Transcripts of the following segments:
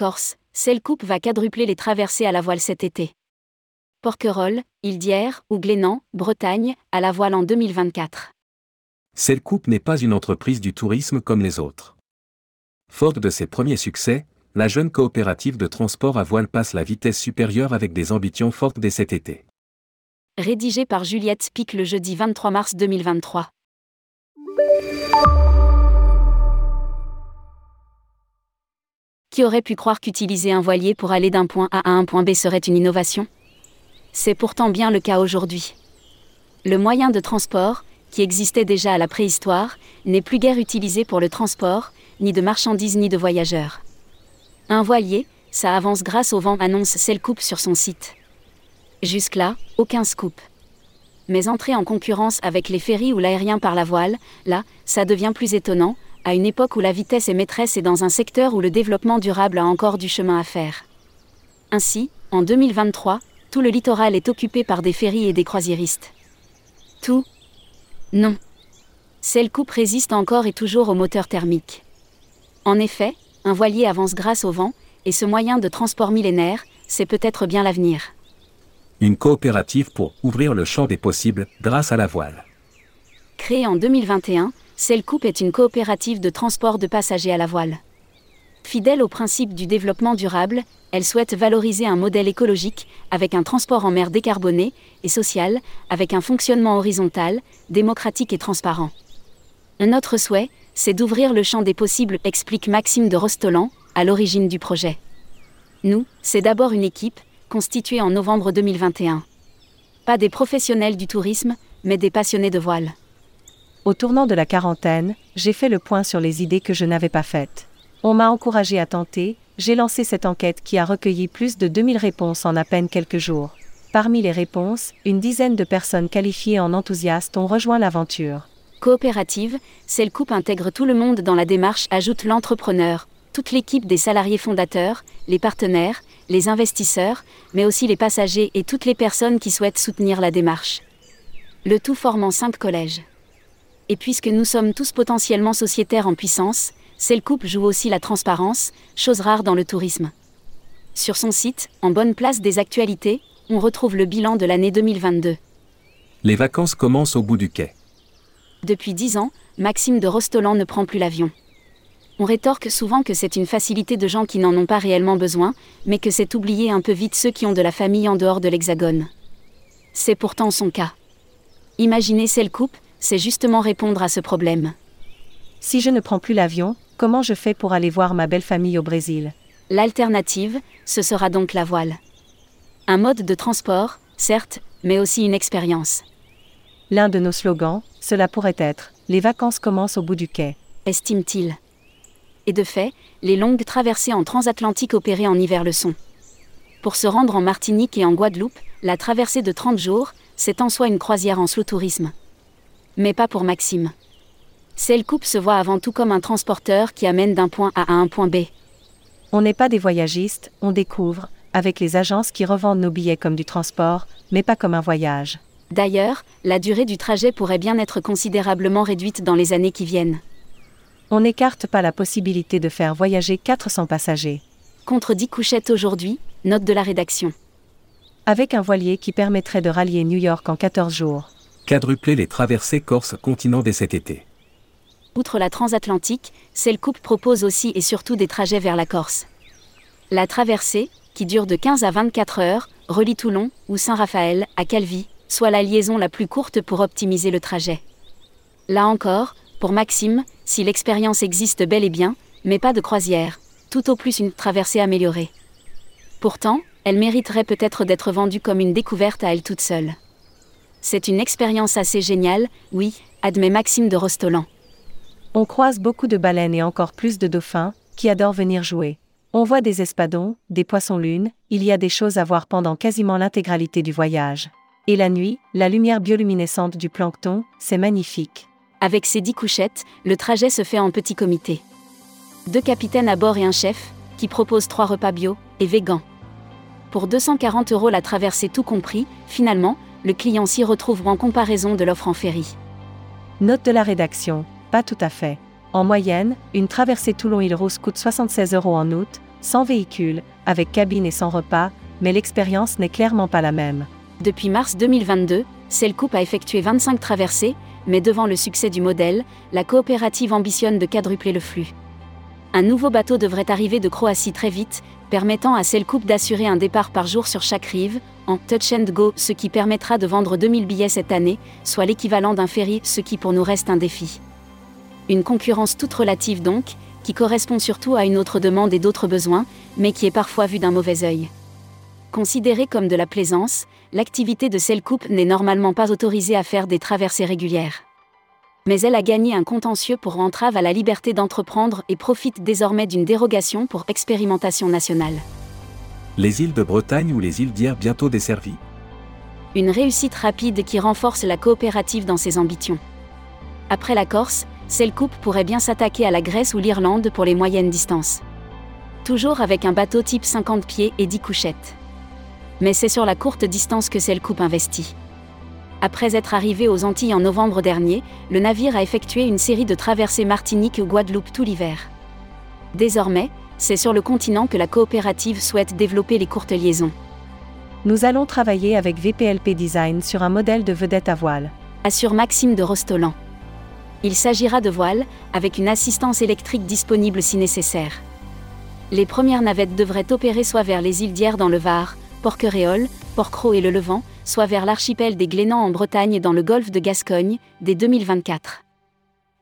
Corse, Selcoupe va quadrupler les traversées à la voile cet été. Porquerolles, Île d'Hier ou Glénan, Bretagne, à la voile en 2024. Selcoupe n'est pas une entreprise du tourisme comme les autres. Forte de ses premiers succès, la jeune coopérative de transport à voile passe la vitesse supérieure avec des ambitions fortes dès cet été. Rédigé par Juliette Spic le jeudi 23 mars 2023. Qui aurait pu croire qu'utiliser un voilier pour aller d'un point A à un point B serait une innovation? C'est pourtant bien le cas aujourd'hui. Le moyen de transport, qui existait déjà à la préhistoire, n'est plus guère utilisé pour le transport, ni de marchandises ni de voyageurs. Un voilier, ça avance grâce au vent, annonce Selcoupe sur son site. Jusque-là, aucun scoop. Mais entrer en concurrence avec les ferries ou l'aérien par la voile, là, ça devient plus étonnant, à une époque où la vitesse est maîtresse et dans un secteur où le développement durable a encore du chemin à faire. Ainsi, en 2023, tout le littoral est occupé par des ferries et des croisiéristes. Tout? Non. Celle coupe résiste encore et toujours au moteur thermique. En effet, un voilier avance grâce au vent, et ce moyen de transport millénaire, c'est peut-être bien l'avenir. Une coopérative pour ouvrir le champ des possibles grâce à la voile. Créée en 2021, Selcoupe est une coopérative de transport de passagers à la voile. Fidèle au principe du développement durable, elle souhaite valoriser un modèle écologique, avec un transport en mer décarboné et social, avec un fonctionnement horizontal, démocratique et transparent. Un autre souhait, c'est d'ouvrir le champ des possibles, explique Maxime de Rostolan, à l'origine du projet. Nous, c'est d'abord une équipe, constituée en novembre 2021. Pas des professionnels du tourisme, mais des passionnés de voile. Au tournant de la quarantaine, j'ai fait le point sur les idées que je n'avais pas faites. On m'a encouragé à tenter, j'ai lancé cette enquête qui a recueilli plus de 2000 réponses en à peine quelques jours. Parmi les réponses, une dizaine de personnes qualifiées en enthousiastes ont rejoint l'aventure. Coopérative, celle coupe intègre tout le monde dans la démarche, ajoute l'entrepreneur, toute l'équipe des salariés fondateurs, les partenaires, les investisseurs, mais aussi les passagers et toutes les personnes qui souhaitent soutenir la démarche. Le tout formant cinq collèges et puisque nous sommes tous potentiellement sociétaires en puissance, Selcoupe joue aussi la transparence, chose rare dans le tourisme. Sur son site, en bonne place des actualités, on retrouve le bilan de l'année 2022. Les vacances commencent au bout du quai. Depuis dix ans, Maxime de Rostolan ne prend plus l'avion. On rétorque souvent que c'est une facilité de gens qui n'en ont pas réellement besoin, mais que c'est oublier un peu vite ceux qui ont de la famille en dehors de l'Hexagone. C'est pourtant son cas. Imaginez Selcoupe, c'est justement répondre à ce problème. Si je ne prends plus l'avion, comment je fais pour aller voir ma belle famille au Brésil? L'alternative, ce sera donc la voile. Un mode de transport, certes, mais aussi une expérience. L'un de nos slogans, cela pourrait être Les vacances commencent au bout du quai. Estime-t-il. Et de fait, les longues traversées en transatlantique opérées en hiver le sont. Pour se rendre en Martinique et en Guadeloupe, la traversée de 30 jours, c'est en soi une croisière en slow tourisme mais pas pour Maxime. Selcoupe se voit avant tout comme un transporteur qui amène d'un point A à un point B. On n'est pas des voyagistes, on découvre, avec les agences qui revendent nos billets comme du transport, mais pas comme un voyage. D'ailleurs, la durée du trajet pourrait bien être considérablement réduite dans les années qui viennent. On n'écarte pas la possibilité de faire voyager 400 passagers. Contre 10 couchettes aujourd'hui, note de la rédaction. Avec un voilier qui permettrait de rallier New York en 14 jours quadrupler les traversées Corse-continent dès cet été. Outre la transatlantique, Selcoupe propose aussi et surtout des trajets vers la Corse. La traversée, qui dure de 15 à 24 heures, relie Toulon ou Saint-Raphaël à Calvi, soit la liaison la plus courte pour optimiser le trajet. Là encore, pour Maxime, si l'expérience existe bel et bien, mais pas de croisière, tout au plus une traversée améliorée. Pourtant, elle mériterait peut-être d'être vendue comme une découverte à elle toute seule. C'est une expérience assez géniale, oui, admet Maxime de Rostolan. On croise beaucoup de baleines et encore plus de dauphins, qui adorent venir jouer. On voit des espadons, des poissons-lunes, il y a des choses à voir pendant quasiment l'intégralité du voyage. Et la nuit, la lumière bioluminescente du plancton, c'est magnifique. Avec ses dix couchettes, le trajet se fait en petit comité. Deux capitaines à bord et un chef, qui proposent trois repas bio et végan. Pour 240 euros la traversée tout compris, finalement, le client s'y retrouve en comparaison de l'offre en ferry. Note de la rédaction, pas tout à fait. En moyenne, une traversée Toulon-Île-Rousse coûte 76 euros en août, sans véhicule, avec cabine et sans repas, mais l'expérience n'est clairement pas la même. Depuis mars 2022, Cellcoup a effectué 25 traversées, mais devant le succès du modèle, la coopérative ambitionne de quadrupler le flux. Un nouveau bateau devrait arriver de Croatie très vite, permettant à Cellcoup d'assurer un départ par jour sur chaque rive, en touch and go, ce qui permettra de vendre 2000 billets cette année, soit l'équivalent d'un ferry, ce qui pour nous reste un défi. Une concurrence toute relative donc, qui correspond surtout à une autre demande et d'autres besoins, mais qui est parfois vue d'un mauvais œil. Considérée comme de la plaisance, l'activité de Cellcoup n'est normalement pas autorisée à faire des traversées régulières. Mais elle a gagné un contentieux pour entrave à la liberté d'entreprendre et profite désormais d'une dérogation pour expérimentation nationale. Les îles de Bretagne ou les îles d'hier bientôt desservies. Une réussite rapide qui renforce la coopérative dans ses ambitions. Après la Corse, Cellcoup pourrait bien s'attaquer à la Grèce ou l'Irlande pour les moyennes distances. Toujours avec un bateau type 50 pieds et 10 couchettes. Mais c'est sur la courte distance que Cellcoup investit. Après être arrivé aux Antilles en novembre dernier, le navire a effectué une série de traversées Martinique ou Guadeloupe tout l'hiver. Désormais, c'est sur le continent que la coopérative souhaite développer les courtes liaisons. Nous allons travailler avec VPLP Design sur un modèle de vedette à voile. Assure Maxime de Rostolan. Il s'agira de voiles, avec une assistance électrique disponible si nécessaire. Les premières navettes devraient opérer soit vers les îles d'Hier dans le Var, Porquerolles, Porquerolles et le Levant, soit vers l'archipel des Glénans en Bretagne et dans le golfe de Gascogne, dès 2024.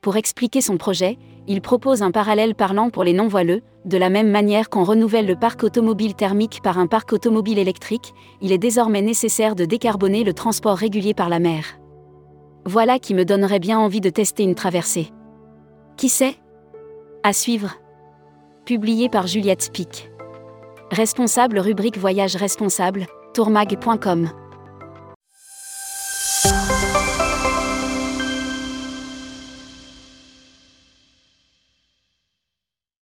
Pour expliquer son projet, il propose un parallèle parlant pour les non-voileux, de la même manière qu'on renouvelle le parc automobile thermique par un parc automobile électrique, il est désormais nécessaire de décarboner le transport régulier par la mer. Voilà qui me donnerait bien envie de tester une traversée. Qui sait? À suivre. Publié par Juliette Spic. Responsable rubrique Voyage responsable, tourmag.com.